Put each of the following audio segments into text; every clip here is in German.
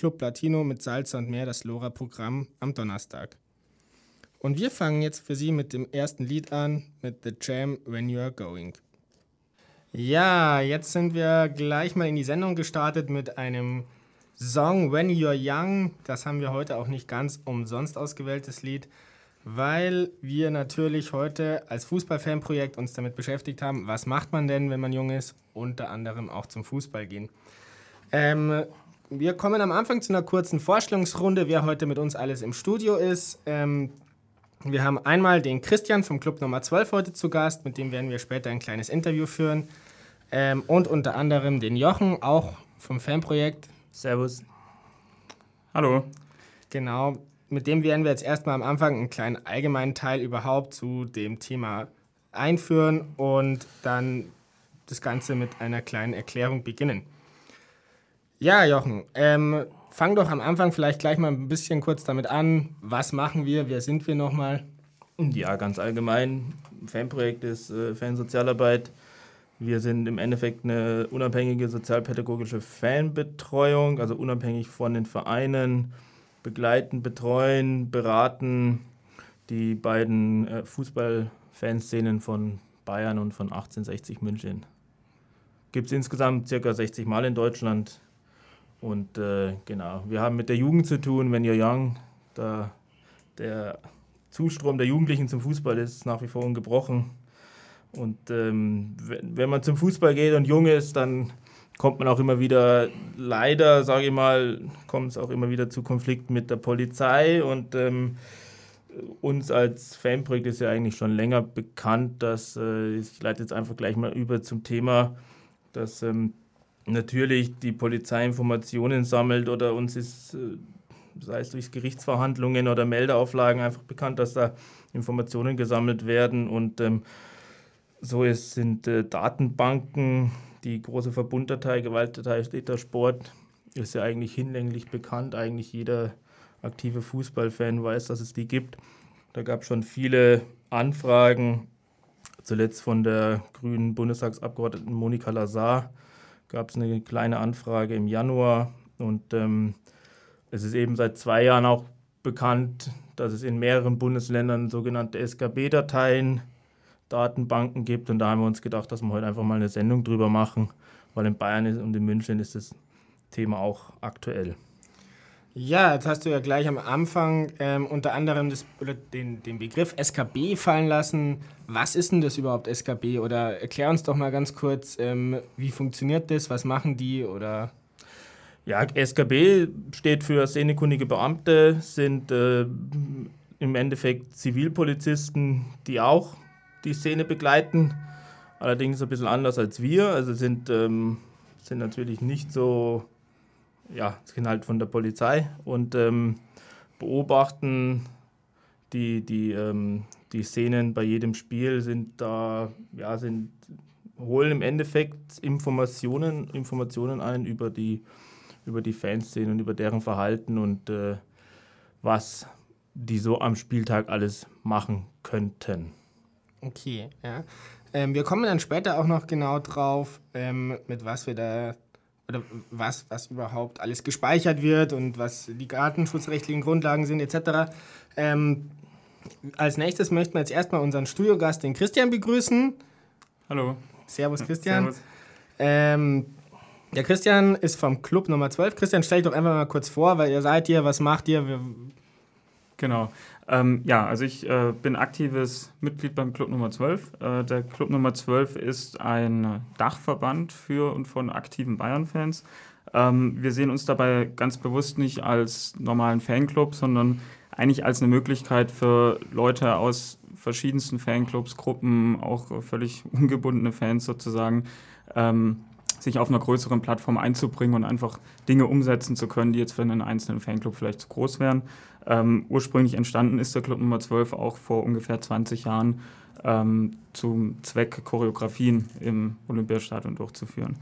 Club Latino mit Salsa und mehr das Lora-Programm am Donnerstag. Und wir fangen jetzt für Sie mit dem ersten Lied an, mit The Jam When You Are Going. Ja, jetzt sind wir gleich mal in die Sendung gestartet mit einem Song When You're Young. Das haben wir heute auch nicht ganz umsonst ausgewähltes Lied, weil wir natürlich heute als Fußballfanprojekt uns damit beschäftigt haben, was macht man denn, wenn man jung ist, unter anderem auch zum Fußball gehen. Ähm, wir kommen am Anfang zu einer kurzen Vorstellungsrunde, wer heute mit uns alles im Studio ist. Ähm, wir haben einmal den Christian vom Club Nummer 12 heute zu Gast, mit dem werden wir später ein kleines Interview führen. Ähm, und unter anderem den Jochen, auch vom Fanprojekt. Servus. Hallo. Genau, mit dem werden wir jetzt erstmal am Anfang einen kleinen allgemeinen Teil überhaupt zu dem Thema einführen und dann das Ganze mit einer kleinen Erklärung beginnen. Ja, Jochen, ähm, fang doch am Anfang vielleicht gleich mal ein bisschen kurz damit an. Was machen wir? Wer sind wir nochmal? Ja, ganz allgemein. Fanprojekt ist äh, Fansozialarbeit. Wir sind im Endeffekt eine unabhängige sozialpädagogische Fanbetreuung, also unabhängig von den Vereinen, begleiten, betreuen, beraten die beiden äh, Fußballfanszenen von Bayern und von 1860 München. Gibt es insgesamt circa 60 Mal in Deutschland und äh, genau, wir haben mit der Jugend zu tun, wenn you're young. Da der Zustrom der Jugendlichen zum Fußball ist nach wie vor ungebrochen. Und ähm, wenn man zum Fußball geht und jung ist, dann kommt man auch immer wieder, leider sage ich mal, kommt es auch immer wieder zu Konflikten mit der Polizei. Und ähm, uns als Fanprojekt ist ja eigentlich schon länger bekannt, dass, äh, ich leite jetzt einfach gleich mal über zum Thema, dass ähm, natürlich die Polizei Informationen sammelt oder uns ist, äh, sei es durch Gerichtsverhandlungen oder Meldeauflagen, einfach bekannt, dass da Informationen gesammelt werden. Und ähm, so ist, sind äh, Datenbanken, die große Verbunddatei, Gewaltdatei, steht Sport, ist ja eigentlich hinlänglich bekannt. Eigentlich jeder aktive Fußballfan weiß, dass es die gibt. Da gab es schon viele Anfragen, zuletzt von der grünen Bundestagsabgeordneten Monika Lazar, gab es eine kleine Anfrage im Januar und ähm, es ist eben seit zwei Jahren auch bekannt, dass es in mehreren Bundesländern sogenannte SKB-Dateien, Datenbanken gibt und da haben wir uns gedacht, dass wir heute einfach mal eine Sendung drüber machen, weil in Bayern und in München ist das Thema auch aktuell. Ja, jetzt hast du ja gleich am Anfang ähm, unter anderem das, den, den Begriff SKB fallen lassen. Was ist denn das überhaupt SKB? Oder erklär uns doch mal ganz kurz, ähm, wie funktioniert das, was machen die oder... Ja, SKB steht für szenekundige Beamte, sind äh, im Endeffekt Zivilpolizisten, die auch die Szene begleiten. Allerdings ein bisschen anders als wir. Also sind, ähm, sind natürlich nicht so ja, halt von der Polizei und ähm, beobachten die, die, ähm, die Szenen bei jedem Spiel, sind da, ja, sind, holen im Endeffekt Informationen, Informationen ein über die, über die Fanszenen und über deren Verhalten und äh, was die so am Spieltag alles machen könnten. Okay, ja. Ähm, wir kommen dann später auch noch genau drauf, ähm, mit was wir da oder was, was überhaupt alles gespeichert wird und was die datenschutzrechtlichen Grundlagen sind etc. Ähm, als nächstes möchten wir jetzt erstmal unseren Studiogast, den Christian, begrüßen. Hallo. Servus, Christian. Servus. Ähm, der Christian ist vom Club Nummer 12. Christian, stell dich doch einfach mal kurz vor, weil ihr seid hier, was macht ihr? Genau. Ähm, ja, also ich äh, bin aktives Mitglied beim Club Nummer 12. Äh, der Club Nummer 12 ist ein Dachverband für und von aktiven Bayern-Fans. Ähm, wir sehen uns dabei ganz bewusst nicht als normalen Fanclub, sondern eigentlich als eine Möglichkeit für Leute aus verschiedensten Fanclubs, Gruppen, auch völlig ungebundene Fans sozusagen, ähm, sich auf einer größeren Plattform einzubringen und einfach Dinge umsetzen zu können, die jetzt für einen einzelnen Fanclub vielleicht zu groß wären. Ähm, ursprünglich entstanden ist der Club Nummer 12 auch vor ungefähr 20 Jahren ähm, zum Zweck, Choreografien im Olympiastadion durchzuführen.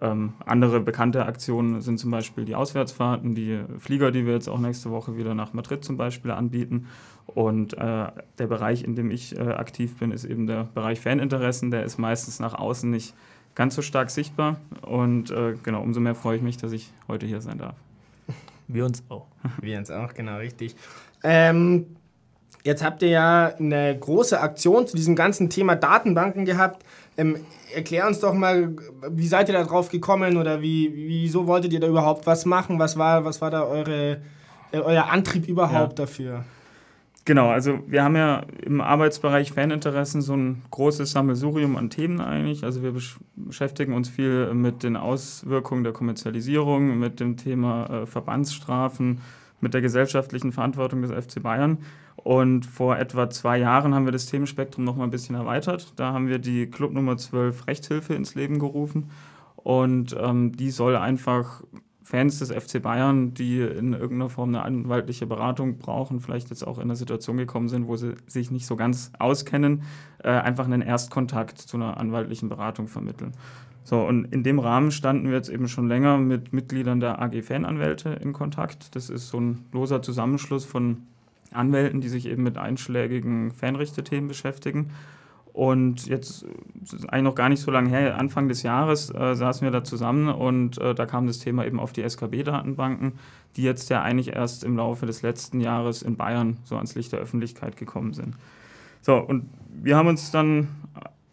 Ähm, andere bekannte Aktionen sind zum Beispiel die Auswärtsfahrten, die Flieger, die wir jetzt auch nächste Woche wieder nach Madrid zum Beispiel anbieten. Und äh, der Bereich, in dem ich äh, aktiv bin, ist eben der Bereich Faninteressen. Der ist meistens nach außen nicht ganz so stark sichtbar. Und äh, genau, umso mehr freue ich mich, dass ich heute hier sein darf. Wir uns auch. Wir uns auch, genau, richtig. Ähm, jetzt habt ihr ja eine große Aktion zu diesem ganzen Thema Datenbanken gehabt. Ähm, erklär uns doch mal, wie seid ihr da drauf gekommen oder wie, wieso wolltet ihr da überhaupt was machen? Was war, was war da eure, äh, euer Antrieb überhaupt ja. dafür? Genau, also wir haben ja im Arbeitsbereich Faninteressen so ein großes Sammelsurium an Themen eigentlich. Also wir beschäftigen uns viel mit den Auswirkungen der Kommerzialisierung, mit dem Thema äh, Verbandsstrafen, mit der gesellschaftlichen Verantwortung des FC Bayern. Und vor etwa zwei Jahren haben wir das Themenspektrum noch mal ein bisschen erweitert. Da haben wir die Club Nummer 12 Rechtshilfe ins Leben gerufen. Und ähm, die soll einfach Fans des FC Bayern, die in irgendeiner Form eine anwaltliche Beratung brauchen, vielleicht jetzt auch in eine Situation gekommen sind, wo sie sich nicht so ganz auskennen, äh, einfach einen Erstkontakt zu einer anwaltlichen Beratung vermitteln. So, und in dem Rahmen standen wir jetzt eben schon länger mit Mitgliedern der AG Fananwälte in Kontakt. Das ist so ein loser Zusammenschluss von Anwälten, die sich eben mit einschlägigen Fanrichtethemen beschäftigen. Und jetzt eigentlich noch gar nicht so lange her, Anfang des Jahres äh, saßen wir da zusammen und äh, da kam das Thema eben auf die SKB-Datenbanken, die jetzt ja eigentlich erst im Laufe des letzten Jahres in Bayern so ans Licht der Öffentlichkeit gekommen sind. So, und wir haben uns dann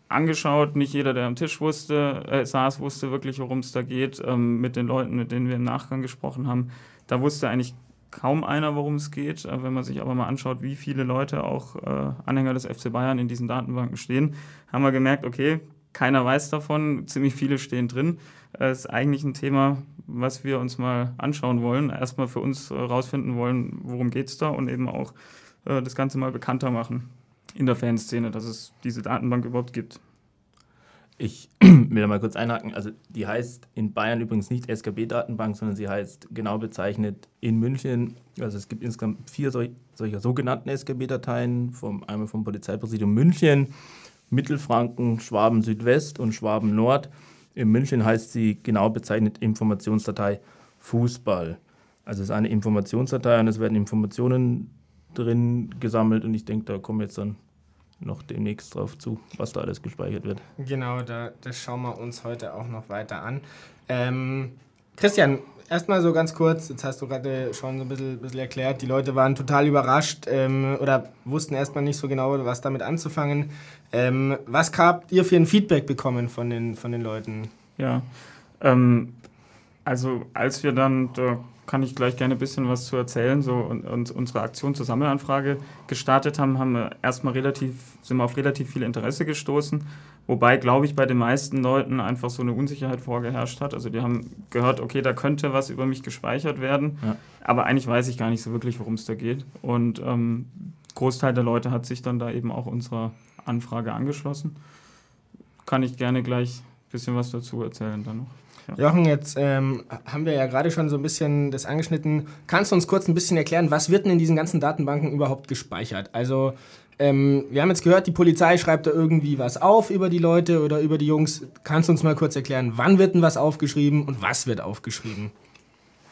angeschaut, nicht jeder, der am Tisch wusste, äh, saß, wusste wirklich, worum es da geht. Ähm, mit den Leuten, mit denen wir im Nachgang gesprochen haben, da wusste eigentlich kaum einer, worum es geht. Äh, wenn man sich aber mal anschaut, wie viele Leute auch äh, Anhänger des FC Bayern in diesen Datenbanken stehen, haben wir gemerkt, okay, keiner weiß davon, ziemlich viele stehen drin. Das ist eigentlich ein Thema, was wir uns mal anschauen wollen. Erstmal für uns herausfinden wollen, worum geht es da und eben auch äh, das Ganze mal bekannter machen in der Fanszene, dass es diese Datenbank überhaupt gibt. Ich will da mal kurz einhaken. Also die heißt in Bayern übrigens nicht SKB-Datenbank, sondern sie heißt genau bezeichnet in München. Also es gibt insgesamt vier solch, solcher sogenannten SKB-Dateien, vom, einmal vom Polizeipräsidium München, Mittelfranken, Schwaben Südwest und Schwaben Nord. In München heißt sie genau bezeichnet Informationsdatei Fußball. Also es ist eine Informationsdatei und es werden Informationen drin gesammelt und ich denke, da kommen jetzt dann noch demnächst drauf zu, was da alles gespeichert wird. Genau, da, das schauen wir uns heute auch noch weiter an. Ähm, Christian, erstmal so ganz kurz, jetzt hast du gerade schon so ein bisschen, bisschen, erklärt, die Leute waren total überrascht ähm, oder wussten erstmal nicht so genau, was damit anzufangen. Ähm, was habt ihr für ein Feedback bekommen von den, von den Leuten? Ja, ähm, also als wir dann, da kann ich gleich gerne ein bisschen was zu erzählen, so und, und unsere Aktion zur Sammelanfrage gestartet haben, haben wir erstmal relativ, sind wir auf relativ viel Interesse gestoßen. Wobei, glaube ich, bei den meisten Leuten einfach so eine Unsicherheit vorgeherrscht hat. Also die haben gehört, okay, da könnte was über mich gespeichert werden, ja. aber eigentlich weiß ich gar nicht so wirklich, worum es da geht. Und ähm, Großteil der Leute hat sich dann da eben auch unserer Anfrage angeschlossen. Kann ich gerne gleich ein bisschen was dazu erzählen dann noch. Jochen, jetzt ähm, haben wir ja gerade schon so ein bisschen das angeschnitten. Kannst du uns kurz ein bisschen erklären, was wird denn in diesen ganzen Datenbanken überhaupt gespeichert? Also ähm, wir haben jetzt gehört, die Polizei schreibt da irgendwie was auf über die Leute oder über die Jungs. Kannst du uns mal kurz erklären, wann wird denn was aufgeschrieben und was wird aufgeschrieben?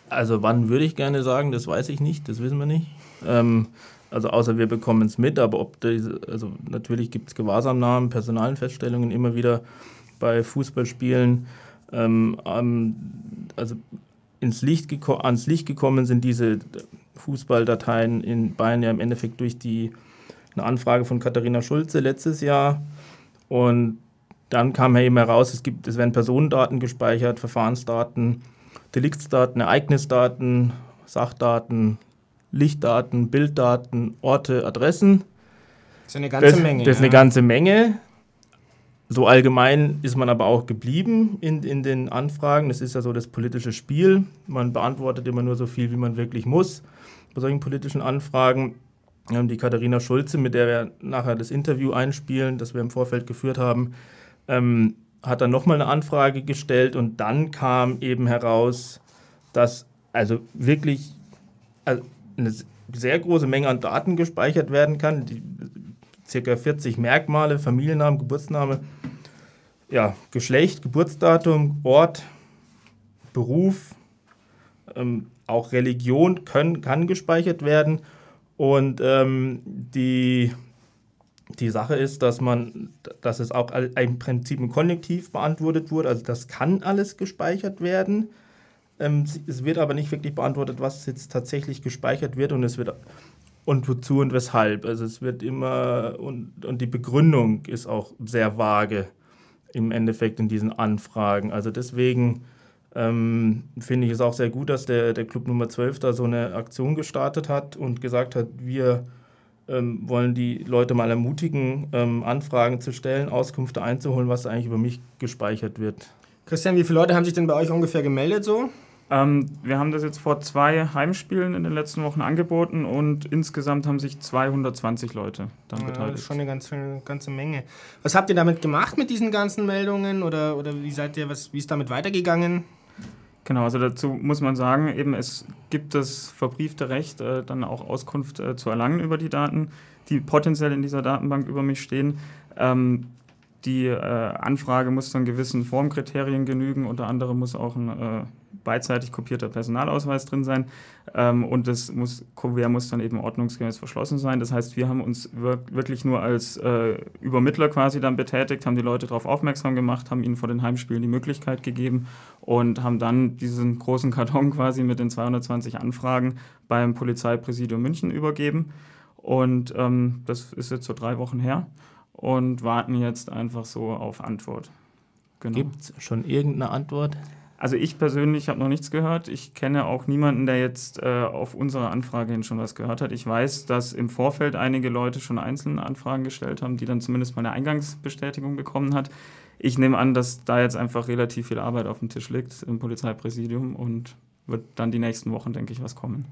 Also wann würde ich gerne sagen, das weiß ich nicht, das wissen wir nicht. Ähm, also außer wir bekommen es mit, aber ob diese, also natürlich gibt es Gewahrsamnahmen, Personalenfeststellungen immer wieder bei Fußballspielen. Ähm, also ins Licht ans Licht gekommen sind diese Fußballdateien in Bayern ja im Endeffekt durch die eine Anfrage von Katharina Schulze letztes Jahr und dann kam ja eben heraus, es gibt, es werden Personendaten gespeichert, Verfahrensdaten, Deliktsdaten, Ereignisdaten, Sachdaten, Lichtdaten, Bilddaten, Orte, Adressen. Das ist eine ganze das, Menge. Das ist ja. eine ganze Menge. So allgemein ist man aber auch geblieben in, in den Anfragen. Das ist ja so das politische Spiel. Man beantwortet immer nur so viel, wie man wirklich muss bei solchen politischen Anfragen. Die Katharina Schulze, mit der wir nachher das Interview einspielen, das wir im Vorfeld geführt haben, ähm, hat dann nochmal eine Anfrage gestellt und dann kam eben heraus, dass also wirklich also eine sehr große Menge an Daten gespeichert werden kann. Die, circa 40 Merkmale, Familiennamen, Geburtsname, ja, Geschlecht, Geburtsdatum, Ort, Beruf, ähm, auch Religion können, kann gespeichert werden. Und ähm, die, die Sache ist, dass man, dass es auch im Prinzip im Kollektiv beantwortet wurde. Also das kann alles gespeichert werden. Ähm, es wird aber nicht wirklich beantwortet, was jetzt tatsächlich gespeichert wird und es wird und wozu und weshalb. Also es wird immer und, und die Begründung ist auch sehr vage im Endeffekt in diesen Anfragen. Also deswegen ähm, finde ich es auch sehr gut, dass der, der Club Nummer 12 da so eine Aktion gestartet hat und gesagt hat, wir ähm, wollen die Leute mal ermutigen, ähm, Anfragen zu stellen, Auskünfte einzuholen, was eigentlich über mich gespeichert wird. Christian, wie viele Leute haben sich denn bei euch ungefähr gemeldet so? Ähm, wir haben das jetzt vor zwei Heimspielen in den letzten Wochen angeboten und insgesamt haben sich 220 Leute dann ja, beteiligt. Das ist schon eine ganze, ganze Menge. Was habt ihr damit gemacht mit diesen ganzen Meldungen oder, oder wie seid ihr, was, wie ist damit weitergegangen? Genau, also dazu muss man sagen, eben es gibt das verbriefte Recht, äh, dann auch Auskunft äh, zu erlangen über die Daten, die potenziell in dieser Datenbank über mich stehen. Ähm, die äh, Anfrage muss dann gewissen Formkriterien genügen, unter anderem muss auch ein äh, beidseitig kopierter Personalausweis drin sein ähm, und das muss, Kuvert muss dann eben ordnungsgemäß verschlossen sein. Das heißt, wir haben uns wirklich nur als äh, Übermittler quasi dann betätigt, haben die Leute darauf aufmerksam gemacht, haben ihnen vor den Heimspielen die Möglichkeit gegeben und haben dann diesen großen Karton quasi mit den 220 Anfragen beim Polizeipräsidium München übergeben. Und ähm, das ist jetzt so drei Wochen her und warten jetzt einfach so auf Antwort. Genau. Gibt es schon irgendeine Antwort? Also ich persönlich habe noch nichts gehört. Ich kenne auch niemanden, der jetzt äh, auf unsere Anfrage hin schon was gehört hat. Ich weiß, dass im Vorfeld einige Leute schon einzelne Anfragen gestellt haben, die dann zumindest mal eine Eingangsbestätigung bekommen hat. Ich nehme an, dass da jetzt einfach relativ viel Arbeit auf dem Tisch liegt im Polizeipräsidium und wird dann die nächsten Wochen, denke ich, was kommen.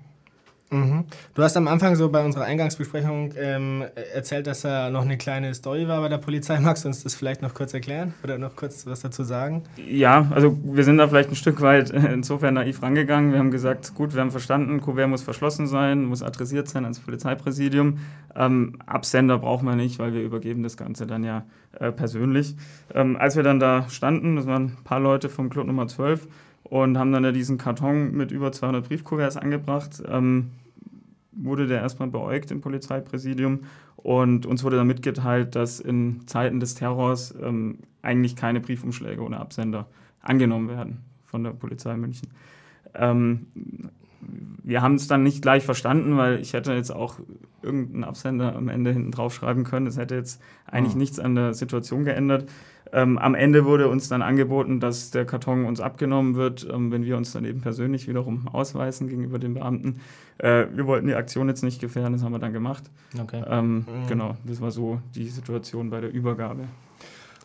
Mhm. Du hast am Anfang so bei unserer Eingangsbesprechung ähm, erzählt, dass da noch eine kleine Story war bei der Polizei. Magst du uns das vielleicht noch kurz erklären oder noch kurz was dazu sagen? Ja, also wir sind da vielleicht ein Stück weit insofern naiv rangegangen. Wir haben gesagt, gut, wir haben verstanden, Kuvert muss verschlossen sein, muss adressiert sein ans Polizeipräsidium. Ähm, Absender brauchen wir nicht, weil wir übergeben das Ganze dann ja äh, persönlich. Ähm, als wir dann da standen, das waren ein paar Leute vom Club Nummer 12, und haben dann ja diesen Karton mit über 200 Briefkuverts angebracht. Ähm, wurde der erstmal beäugt im Polizeipräsidium und uns wurde dann mitgeteilt, dass in Zeiten des Terrors ähm, eigentlich keine Briefumschläge ohne Absender angenommen werden von der Polizei München. Ähm, wir haben es dann nicht gleich verstanden, weil ich hätte jetzt auch irgendeinen Absender am Ende hinten drauf schreiben können. Das hätte jetzt eigentlich oh. nichts an der Situation geändert. Ähm, am Ende wurde uns dann angeboten, dass der Karton uns abgenommen wird, ähm, wenn wir uns dann eben persönlich wiederum ausweisen gegenüber den Beamten. Äh, wir wollten die Aktion jetzt nicht gefährden, das haben wir dann gemacht. Okay. Ähm, mhm. Genau, das war so die Situation bei der Übergabe.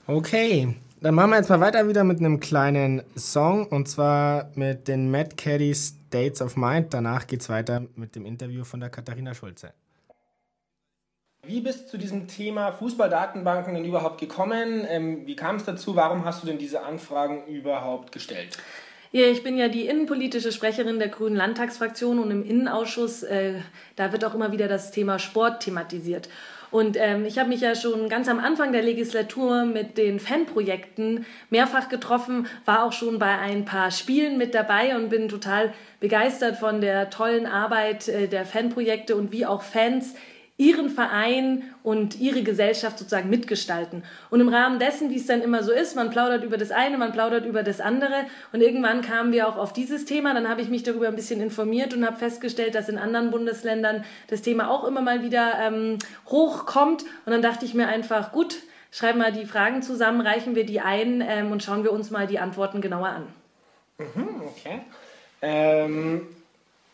Okay, dann machen wir jetzt mal weiter wieder mit einem kleinen Song und zwar mit den Mad Caddies Dates of Mind. Danach geht es weiter mit dem Interview von der Katharina Schulze. Wie bist du zu diesem Thema Fußballdatenbanken denn überhaupt gekommen? Ähm, wie kam es dazu? Warum hast du denn diese Anfragen überhaupt gestellt? Ja, ich bin ja die innenpolitische Sprecherin der Grünen Landtagsfraktion und im Innenausschuss, äh, da wird auch immer wieder das Thema Sport thematisiert. Und ähm, ich habe mich ja schon ganz am Anfang der Legislatur mit den Fanprojekten mehrfach getroffen, war auch schon bei ein paar Spielen mit dabei und bin total begeistert von der tollen Arbeit äh, der Fanprojekte und wie auch Fans ihren Verein und ihre Gesellschaft sozusagen mitgestalten. Und im Rahmen dessen, wie es dann immer so ist, man plaudert über das eine, man plaudert über das andere und irgendwann kamen wir auch auf dieses Thema. Dann habe ich mich darüber ein bisschen informiert und habe festgestellt, dass in anderen Bundesländern das Thema auch immer mal wieder ähm, hochkommt. Und dann dachte ich mir einfach, gut, schreiben wir die Fragen zusammen, reichen wir die ein ähm, und schauen wir uns mal die Antworten genauer an. Mhm, okay. Ähm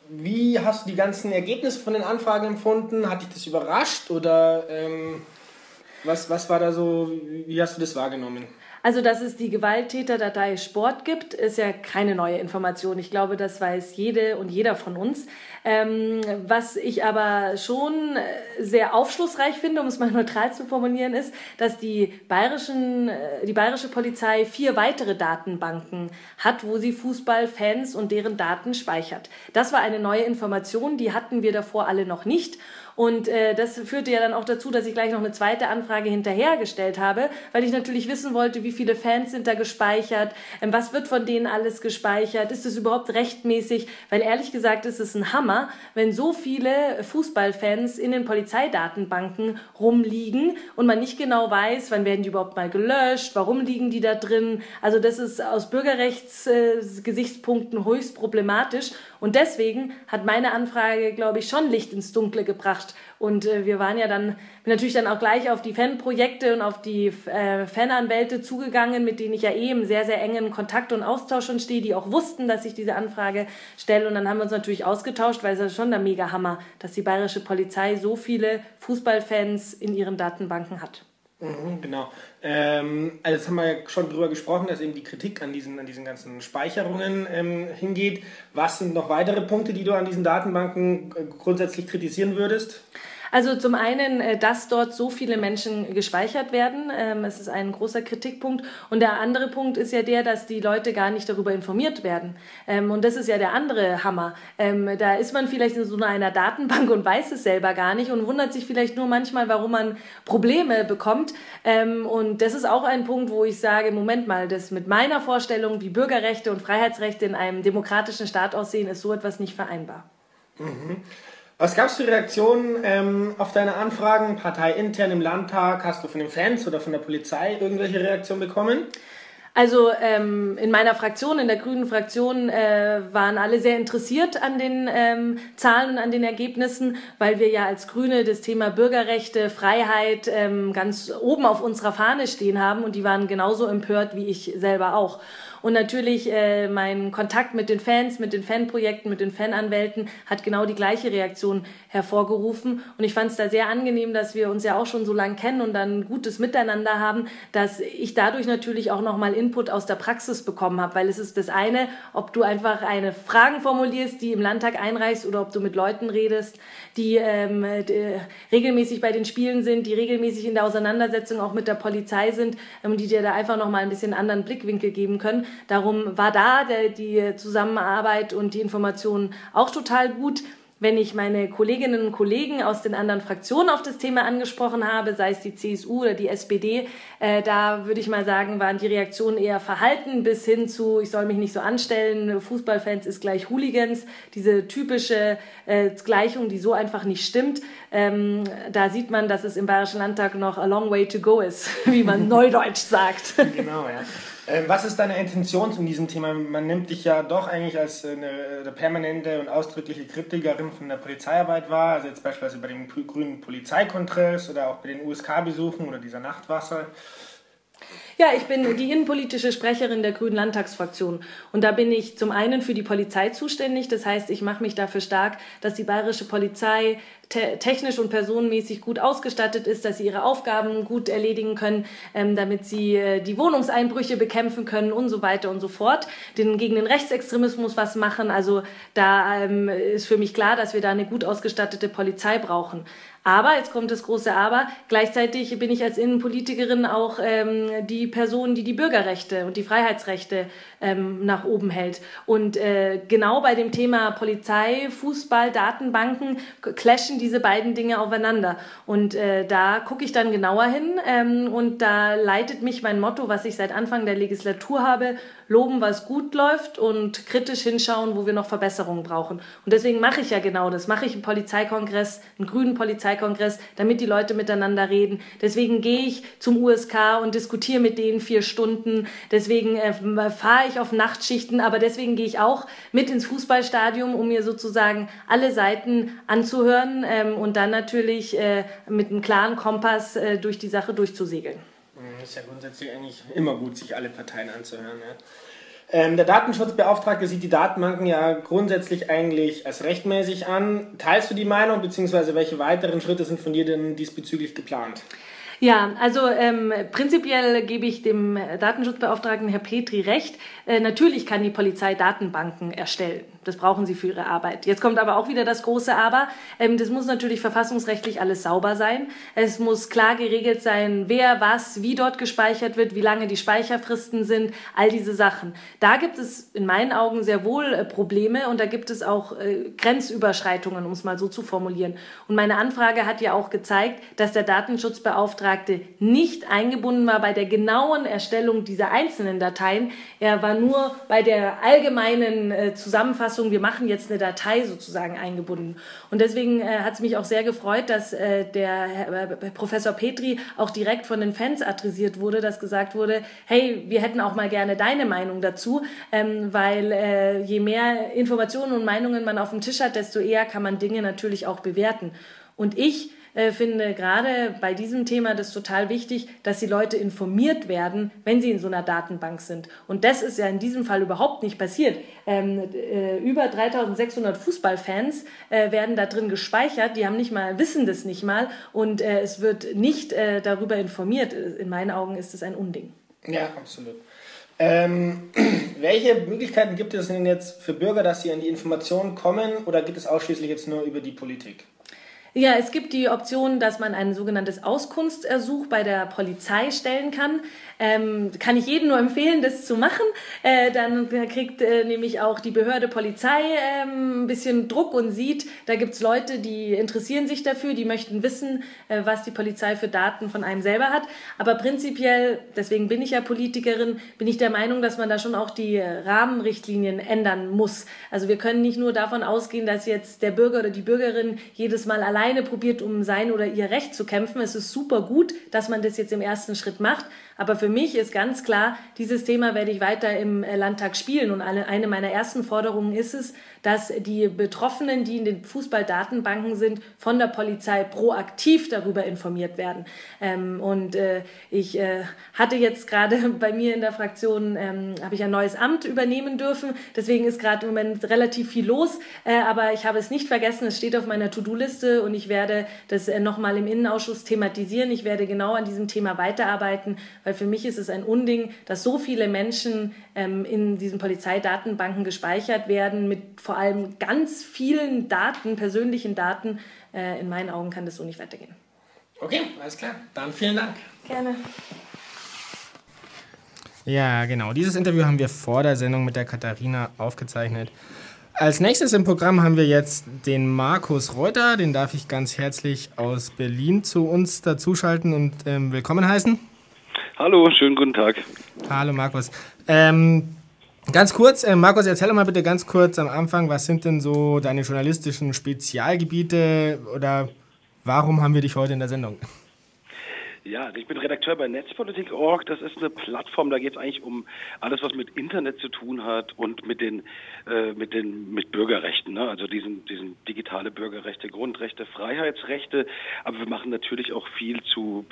wie hast du die ganzen Ergebnisse von den Anfragen empfunden? Hat dich das überrascht oder ähm, was, was war da so, wie hast du das wahrgenommen? Also, dass es die Gewalttäterdatei Sport gibt, ist ja keine neue Information. Ich glaube, das weiß jede und jeder von uns. Ähm, was ich aber schon sehr aufschlussreich finde, um es mal neutral zu formulieren, ist, dass die, bayerischen, äh, die bayerische Polizei vier weitere Datenbanken hat, wo sie Fußballfans und deren Daten speichert. Das war eine neue Information, die hatten wir davor alle noch nicht. Und äh, das führte ja dann auch dazu, dass ich gleich noch eine zweite Anfrage hinterhergestellt habe, weil ich natürlich wissen wollte, wie viele Fans sind da gespeichert, ähm, was wird von denen alles gespeichert, ist es überhaupt rechtmäßig, weil ehrlich gesagt ist es ein Hammer, wenn so viele Fußballfans in den Polizeidatenbanken rumliegen und man nicht genau weiß, wann werden die überhaupt mal gelöscht, warum liegen die da drin. Also das ist aus Bürgerrechtsgesichtspunkten äh, höchst problematisch und deswegen hat meine Anfrage, glaube ich, schon Licht ins Dunkle gebracht. Und äh, wir waren ja dann natürlich dann auch gleich auf die Fanprojekte und auf die äh, Fananwälte zugegangen, mit denen ich ja eh im sehr, sehr engen Kontakt und Austausch schon stehe, die auch wussten, dass ich diese Anfrage stelle. Und dann haben wir uns natürlich ausgetauscht, weil es ist schon der Mega-Hammer, dass die bayerische Polizei so viele Fußballfans in ihren Datenbanken hat. Mhm, genau. Ähm, also jetzt haben wir ja schon drüber gesprochen, dass eben die Kritik an diesen, an diesen ganzen Speicherungen ähm, hingeht. Was sind noch weitere Punkte, die du an diesen Datenbanken äh, grundsätzlich kritisieren würdest? Also zum einen, äh, dass dort so viele Menschen gespeichert werden. Ähm, es ist ein großer Kritikpunkt. Und der andere Punkt ist ja der, dass die Leute gar nicht darüber informiert werden. Ähm, und das ist ja der andere Hammer. Ähm, da ist man vielleicht in so einer Datenbank und weiß es selber gar nicht und wundert sich vielleicht nur manchmal, warum man Probleme bekommt. Und das ist auch ein Punkt, wo ich sage, Moment mal, das mit meiner Vorstellung, wie Bürgerrechte und Freiheitsrechte in einem demokratischen Staat aussehen, ist so etwas nicht vereinbar. Mhm. Was gab es für Reaktionen ähm, auf deine Anfragen, parteiintern im Landtag? Hast du von den Fans oder von der Polizei irgendwelche Reaktionen bekommen? Also ähm, in meiner Fraktion, in der grünen Fraktion, äh, waren alle sehr interessiert an den ähm, Zahlen und an den Ergebnissen, weil wir ja als Grüne das Thema Bürgerrechte, Freiheit ähm, ganz oben auf unserer Fahne stehen haben und die waren genauso empört wie ich selber auch. Und natürlich äh, mein Kontakt mit den Fans, mit den Fanprojekten, mit den Fananwälten hat genau die gleiche Reaktion hervorgerufen. Und ich fand es da sehr angenehm, dass wir uns ja auch schon so lange kennen und dann gutes Miteinander haben, dass ich dadurch natürlich auch nochmal Input aus der Praxis bekommen habe. Weil es ist das eine, ob du einfach eine Fragen formulierst, die im Landtag einreichst oder ob du mit Leuten redest, die, ähm, die regelmäßig bei den Spielen sind, die regelmäßig in der Auseinandersetzung auch mit der Polizei sind, ähm, die dir da einfach nochmal ein bisschen anderen Blickwinkel geben können. Darum war da der, die Zusammenarbeit und die Informationen auch total gut. Wenn ich meine Kolleginnen und Kollegen aus den anderen Fraktionen auf das Thema angesprochen habe, sei es die CSU oder die SPD, äh, da würde ich mal sagen, waren die Reaktionen eher verhalten bis hin zu, ich soll mich nicht so anstellen, Fußballfans ist gleich Hooligans, diese typische äh, Gleichung, die so einfach nicht stimmt. Ähm, da sieht man, dass es im Bayerischen Landtag noch a long way to go ist, wie man neudeutsch sagt. Genau, ja. Ähm, was ist deine Intention zu diesem Thema? Man nimmt dich ja doch eigentlich als eine, eine, permanente und ausdrückliche Kritikerin von der Polizeiarbeit wahr, also jetzt beispielsweise bei dem grünen Polizeikontroll oder auch bei den USK-Besuchen oder dieser Nachtwasser. Ja, ich bin die innenpolitische Sprecherin der Grünen Landtagsfraktion. Und da bin ich zum einen für die Polizei zuständig. Das heißt, ich mache mich dafür stark, dass die bayerische Polizei te technisch und personenmäßig gut ausgestattet ist, dass sie ihre Aufgaben gut erledigen können, ähm, damit sie äh, die Wohnungseinbrüche bekämpfen können und so weiter und so fort, den, gegen den Rechtsextremismus was machen. Also da ähm, ist für mich klar, dass wir da eine gut ausgestattete Polizei brauchen. Aber, jetzt kommt das große Aber, gleichzeitig bin ich als Innenpolitikerin auch ähm, die Person, die die Bürgerrechte und die Freiheitsrechte ähm, nach oben hält. Und äh, genau bei dem Thema Polizei, Fußball, Datenbanken clashen diese beiden Dinge aufeinander. Und äh, da gucke ich dann genauer hin ähm, und da leitet mich mein Motto, was ich seit Anfang der Legislatur habe, loben, was gut läuft und kritisch hinschauen, wo wir noch Verbesserungen brauchen. Und deswegen mache ich ja genau das. Mache ich einen Polizeikongress, einen grünen Polizeikongress, damit die Leute miteinander reden. Deswegen gehe ich zum USK und diskutiere mit denen vier Stunden. Deswegen äh, fahre ich auf Nachtschichten, aber deswegen gehe ich auch mit ins Fußballstadion, um mir sozusagen alle Seiten anzuhören ähm, und dann natürlich äh, mit einem klaren Kompass äh, durch die Sache durchzusegeln. Ist ja grundsätzlich eigentlich immer gut, sich alle Parteien anzuhören. Ja. Ähm, der Datenschutzbeauftragte sieht die Datenbanken ja grundsätzlich eigentlich als rechtmäßig an. Teilst du die Meinung, beziehungsweise welche weiteren Schritte sind von dir denn diesbezüglich geplant? Ja, also ähm, prinzipiell gebe ich dem Datenschutzbeauftragten Herr Petri recht. Äh, natürlich kann die Polizei Datenbanken erstellen. Das brauchen sie für ihre Arbeit. Jetzt kommt aber auch wieder das große Aber. Ähm, das muss natürlich verfassungsrechtlich alles sauber sein. Es muss klar geregelt sein, wer, was, wie dort gespeichert wird, wie lange die Speicherfristen sind, all diese Sachen. Da gibt es in meinen Augen sehr wohl äh, Probleme und da gibt es auch äh, Grenzüberschreitungen, um es mal so zu formulieren. Und meine Anfrage hat ja auch gezeigt, dass der Datenschutzbeauftragte nicht eingebunden war bei der genauen Erstellung dieser einzelnen Dateien. Er war nur bei der allgemeinen äh, Zusammenfassung, wir machen jetzt eine Datei sozusagen eingebunden. Und deswegen äh, hat es mich auch sehr gefreut, dass äh, der äh, Professor Petri auch direkt von den Fans adressiert wurde, dass gesagt wurde, hey, wir hätten auch mal gerne deine Meinung dazu, ähm, weil äh, je mehr Informationen und Meinungen man auf dem Tisch hat, desto eher kann man Dinge natürlich auch bewerten. Und ich äh, finde gerade bei diesem Thema das total wichtig, dass die Leute informiert werden, wenn sie in so einer Datenbank sind. Und das ist ja in diesem Fall überhaupt nicht passiert. Ähm, äh, über 3600 Fußballfans äh, werden da drin gespeichert, die haben nicht mal, wissen das nicht mal und äh, es wird nicht äh, darüber informiert. In meinen Augen ist es ein Unding. Ja, absolut. Ähm, welche Möglichkeiten gibt es denn jetzt für Bürger, dass sie an die Informationen kommen oder geht es ausschließlich jetzt nur über die Politik? Ja, es gibt die Option, dass man ein sogenanntes Auskunftsersuch bei der Polizei stellen kann. Ähm, kann ich jedem nur empfehlen, das zu machen. Äh, dann kriegt äh, nämlich auch die Behörde Polizei äh, ein bisschen Druck und sieht, da gibt es Leute, die interessieren sich dafür, die möchten wissen, äh, was die Polizei für Daten von einem selber hat. Aber prinzipiell, deswegen bin ich ja Politikerin, bin ich der Meinung, dass man da schon auch die Rahmenrichtlinien ändern muss. Also wir können nicht nur davon ausgehen, dass jetzt der Bürger oder die Bürgerin jedes Mal alleine probiert, um sein oder ihr Recht zu kämpfen. Es ist super gut, dass man das jetzt im ersten Schritt macht. Aber für mich ist ganz klar, dieses Thema werde ich weiter im äh, Landtag spielen. Und eine meiner ersten Forderungen ist es, dass die Betroffenen, die in den Fußballdatenbanken sind, von der Polizei proaktiv darüber informiert werden. Ähm, und äh, ich äh, hatte jetzt gerade bei mir in der Fraktion, ähm, habe ich ein neues Amt übernehmen dürfen. Deswegen ist gerade im Moment relativ viel los. Aber ich habe es nicht vergessen, es steht auf meiner To-Do-Liste und ich werde das nochmal im Innenausschuss thematisieren. Ich werde genau an diesem Thema weiterarbeiten, weil für mich ist es ein Unding, dass so viele Menschen ähm, in diesen Polizeidatenbanken gespeichert werden mit vor allem ganz vielen Daten, persönlichen Daten. Äh, in meinen Augen kann das so nicht weitergehen. Okay, alles klar. Dann vielen Dank. Gerne. Ja, genau. Dieses Interview haben wir vor der Sendung mit der Katharina aufgezeichnet. Als nächstes im Programm haben wir jetzt den Markus Reuter. Den darf ich ganz herzlich aus Berlin zu uns dazuschalten und ähm, willkommen heißen. Hallo, schönen guten Tag. Hallo Markus. Ähm, Ganz kurz, äh, Markus, erzähl mal bitte ganz kurz am Anfang, was sind denn so deine journalistischen Spezialgebiete oder warum haben wir dich heute in der Sendung? Ja, also ich bin Redakteur bei Netzpolitik.org. Das ist eine Plattform, da geht es eigentlich um alles, was mit Internet zu tun hat und mit den äh, mit den mit Bürgerrechten, ne? also diesen diesen digitale Bürgerrechte, Grundrechte, Freiheitsrechte. Aber wir machen natürlich auch viel zu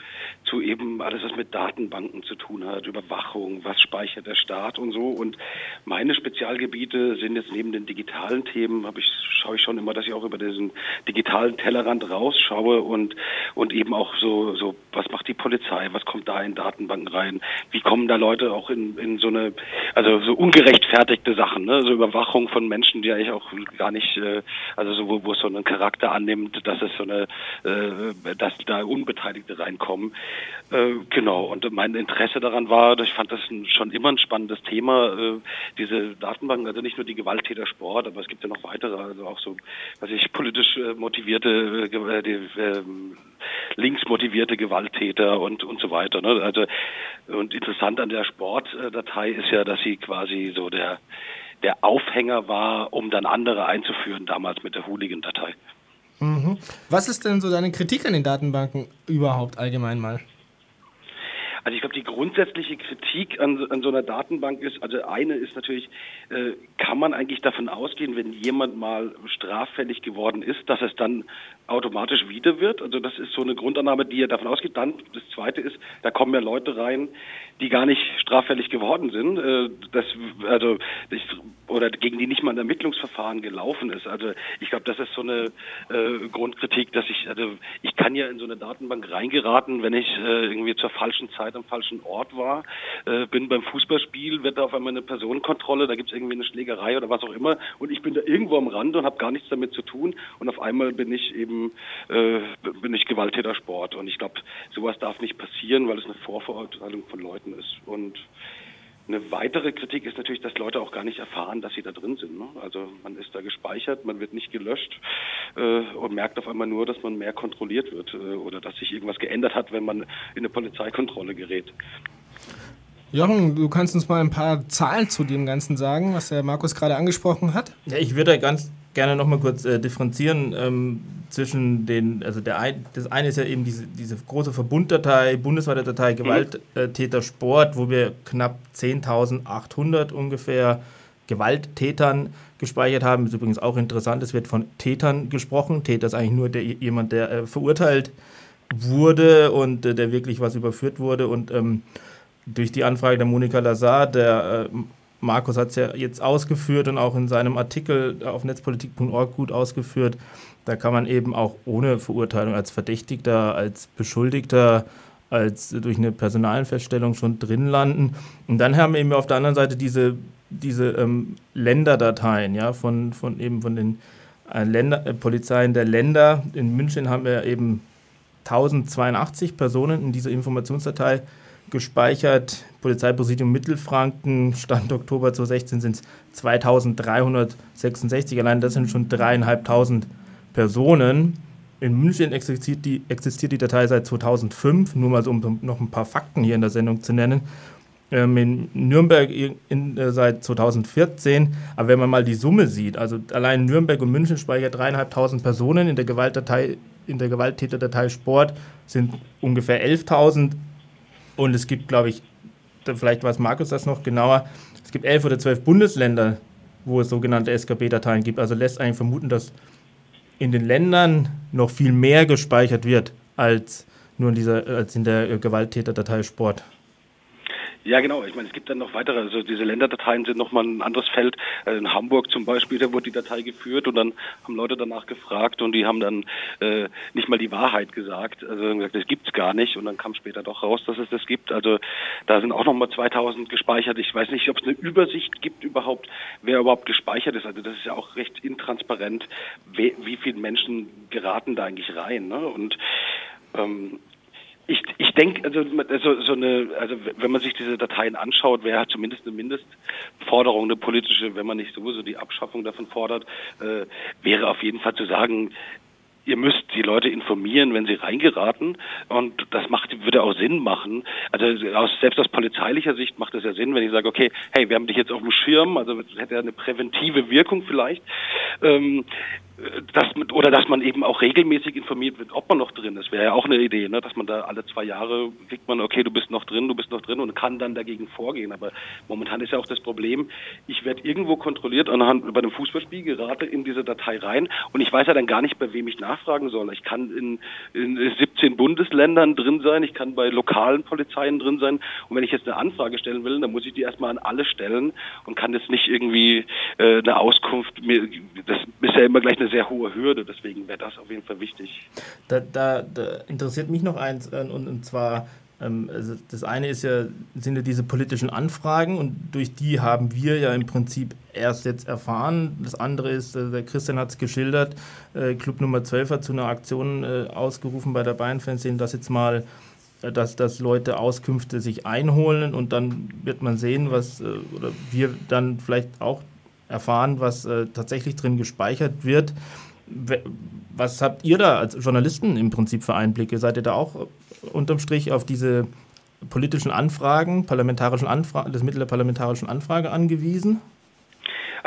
zu eben alles, was mit Datenbanken zu tun hat, Überwachung, was speichert der Staat und so. Und meine Spezialgebiete sind jetzt neben den digitalen Themen, habe ich schaue ich schon immer, dass ich auch über diesen digitalen Tellerrand rausschaue und und eben auch so so was macht die Polizei, was kommt da in Datenbanken rein, wie kommen da Leute auch in, in so eine, also so ungerechtfertigte Sachen, ne? so Überwachung von Menschen, die eigentlich auch gar nicht, äh, also so, wo, wo es so einen Charakter annimmt, dass es so eine, äh, dass da Unbeteiligte reinkommen. Äh, genau, und mein Interesse daran war, ich fand das schon immer ein spannendes Thema, äh, diese Datenbanken, also nicht nur die Gewalttäter Sport, aber es gibt ja noch weitere, also auch so, was ich politisch äh, motivierte, äh, die, äh, links motivierte Gewalttäter und, und so weiter. Ne? Also, und interessant an der Sportdatei ist ja, dass sie quasi so der, der Aufhänger war, um dann andere einzuführen, damals mit der Hooligan-Datei. Mhm. Was ist denn so deine Kritik an den Datenbanken überhaupt allgemein mal? Also ich glaube, die grundsätzliche Kritik an, an so einer Datenbank ist, also eine ist natürlich, äh, kann man eigentlich davon ausgehen, wenn jemand mal straffällig geworden ist, dass es dann automatisch wieder wird. Also das ist so eine Grundannahme, die ja davon ausgeht. Dann das Zweite ist, da kommen ja Leute rein, die gar nicht straffällig geworden sind, äh, das, also ich, oder gegen die nicht mal ein Ermittlungsverfahren gelaufen ist. Also ich glaube, das ist so eine äh, Grundkritik, dass ich, also ich kann ja in so eine Datenbank reingeraten, wenn ich äh, irgendwie zur falschen Zeit am falschen Ort war. Äh, bin beim Fußballspiel, wird da auf einmal eine Personenkontrolle, da gibt es irgendwie eine Schlägerei oder was auch immer und ich bin da irgendwo am Rand und habe gar nichts damit zu tun und auf einmal bin ich eben äh, bin ich Gewalttätersport und ich glaube, sowas darf nicht passieren, weil es eine Vorverurteilung von Leuten ist und eine weitere Kritik ist natürlich, dass Leute auch gar nicht erfahren, dass sie da drin sind. Ne? Also man ist da gespeichert, man wird nicht gelöscht äh, und merkt auf einmal nur, dass man mehr kontrolliert wird äh, oder dass sich irgendwas geändert hat, wenn man in eine Polizeikontrolle gerät. Jochen, du kannst uns mal ein paar Zahlen zu dem Ganzen sagen, was der Markus gerade angesprochen hat. Ja, ich würde ganz gerne noch mal kurz äh, differenzieren ähm, zwischen den, also der ein, das eine ist ja eben diese, diese große Verbunddatei, bundesweite Datei mhm. Gewalttäter Sport, wo wir knapp 10.800 ungefähr Gewalttätern gespeichert haben. Ist übrigens auch interessant, es wird von Tätern gesprochen. Täter ist eigentlich nur der, jemand, der äh, verurteilt wurde und äh, der wirklich was überführt wurde und ähm, durch die Anfrage der Monika Lazar, der äh, Markus hat es ja jetzt ausgeführt und auch in seinem Artikel auf netzpolitik.org gut ausgeführt. Da kann man eben auch ohne Verurteilung als Verdächtigter, als Beschuldigter, als durch eine Personalenfeststellung schon drin landen. Und dann haben wir eben auf der anderen Seite diese, diese ähm, Länderdateien, ja, von, von eben von den äh, Länder, äh, Polizeien der Länder. In München haben wir eben 1082 Personen in dieser Informationsdatei gespeichert. Polizeipräsidium Mittelfranken, Stand Oktober 2016 sind es 2366. Allein das sind schon dreieinhalbtausend Personen. In München existiert die, existiert die Datei seit 2005, nur mal so, um noch ein paar Fakten hier in der Sendung zu nennen. Ähm, in Nürnberg in, äh, seit 2014. Aber wenn man mal die Summe sieht, also allein Nürnberg und München speichert dreieinhalbtausend Personen, in der Gewaltdatei, in der Gewalttäterdatei Sport sind ungefähr 11.000 und es gibt, glaube ich, vielleicht weiß Markus das noch genauer, es gibt elf oder zwölf Bundesländer, wo es sogenannte SKB-Dateien gibt. Also lässt eigentlich vermuten, dass in den Ländern noch viel mehr gespeichert wird als nur in, dieser, als in der Gewalttäterdatei Sport. Ja, genau. Ich meine, es gibt dann noch weitere. Also diese Länderdateien sind nochmal ein anderes Feld. Also in Hamburg zum Beispiel, da wurde die Datei geführt und dann haben Leute danach gefragt und die haben dann äh, nicht mal die Wahrheit gesagt. Also haben gesagt, das gibt's gar nicht und dann kam später doch raus, dass es das gibt. Also da sind auch nochmal 2000 gespeichert. Ich weiß nicht, ob es eine Übersicht gibt überhaupt, wer überhaupt gespeichert ist. Also das ist ja auch recht intransparent, wie, wie viele Menschen geraten da eigentlich rein. Ne? Und ähm, ich, ich denke, also, also so eine, also wenn man sich diese Dateien anschaut, wäre zumindest eine Mindestforderung, eine politische, wenn man nicht sowieso die Abschaffung davon fordert, äh, wäre auf jeden Fall zu sagen, ihr müsst die Leute informieren, wenn sie reingeraten. Und das macht, würde auch Sinn machen. Also aus, selbst aus polizeilicher Sicht macht es ja Sinn, wenn ich sage, okay, hey, wir haben dich jetzt auf dem Schirm, also das hätte ja eine präventive Wirkung vielleicht. Ähm, dass, oder dass man eben auch regelmäßig informiert wird, ob man noch drin ist. Wäre ja auch eine Idee, ne? dass man da alle zwei Jahre kriegt man, okay, du bist noch drin, du bist noch drin und kann dann dagegen vorgehen. Aber momentan ist ja auch das Problem, ich werde irgendwo kontrolliert anhand bei einem Fußballspiel, gerate in diese Datei rein und ich weiß ja dann gar nicht, bei wem ich nachfragen soll. Ich kann in, in 17 Bundesländern drin sein, ich kann bei lokalen Polizeien drin sein und wenn ich jetzt eine Anfrage stellen will, dann muss ich die erstmal an alle stellen und kann jetzt nicht irgendwie äh, eine Auskunft, mir, das ist ja immer gleich eine eine sehr hohe Hürde, deswegen wäre das auf jeden Fall wichtig. Da, da, da interessiert mich noch eins, äh, und, und zwar, ähm, also das eine ist ja, sind ja diese politischen Anfragen und durch die haben wir ja im Prinzip erst jetzt erfahren. Das andere ist, äh, der Christian hat es geschildert, äh, Club Nummer 12 hat zu einer Aktion äh, ausgerufen bei der Bayern-Fernsehen, dass jetzt mal dass, dass Leute Auskünfte sich einholen und dann wird man sehen, was, oder wir dann vielleicht auch erfahren, was äh, tatsächlich drin gespeichert wird. Was habt ihr da als Journalisten im Prinzip für Einblicke? Seid ihr da auch äh, unterm Strich auf diese politischen Anfragen, parlamentarischen Anfragen, das Mittel der parlamentarischen Anfrage angewiesen?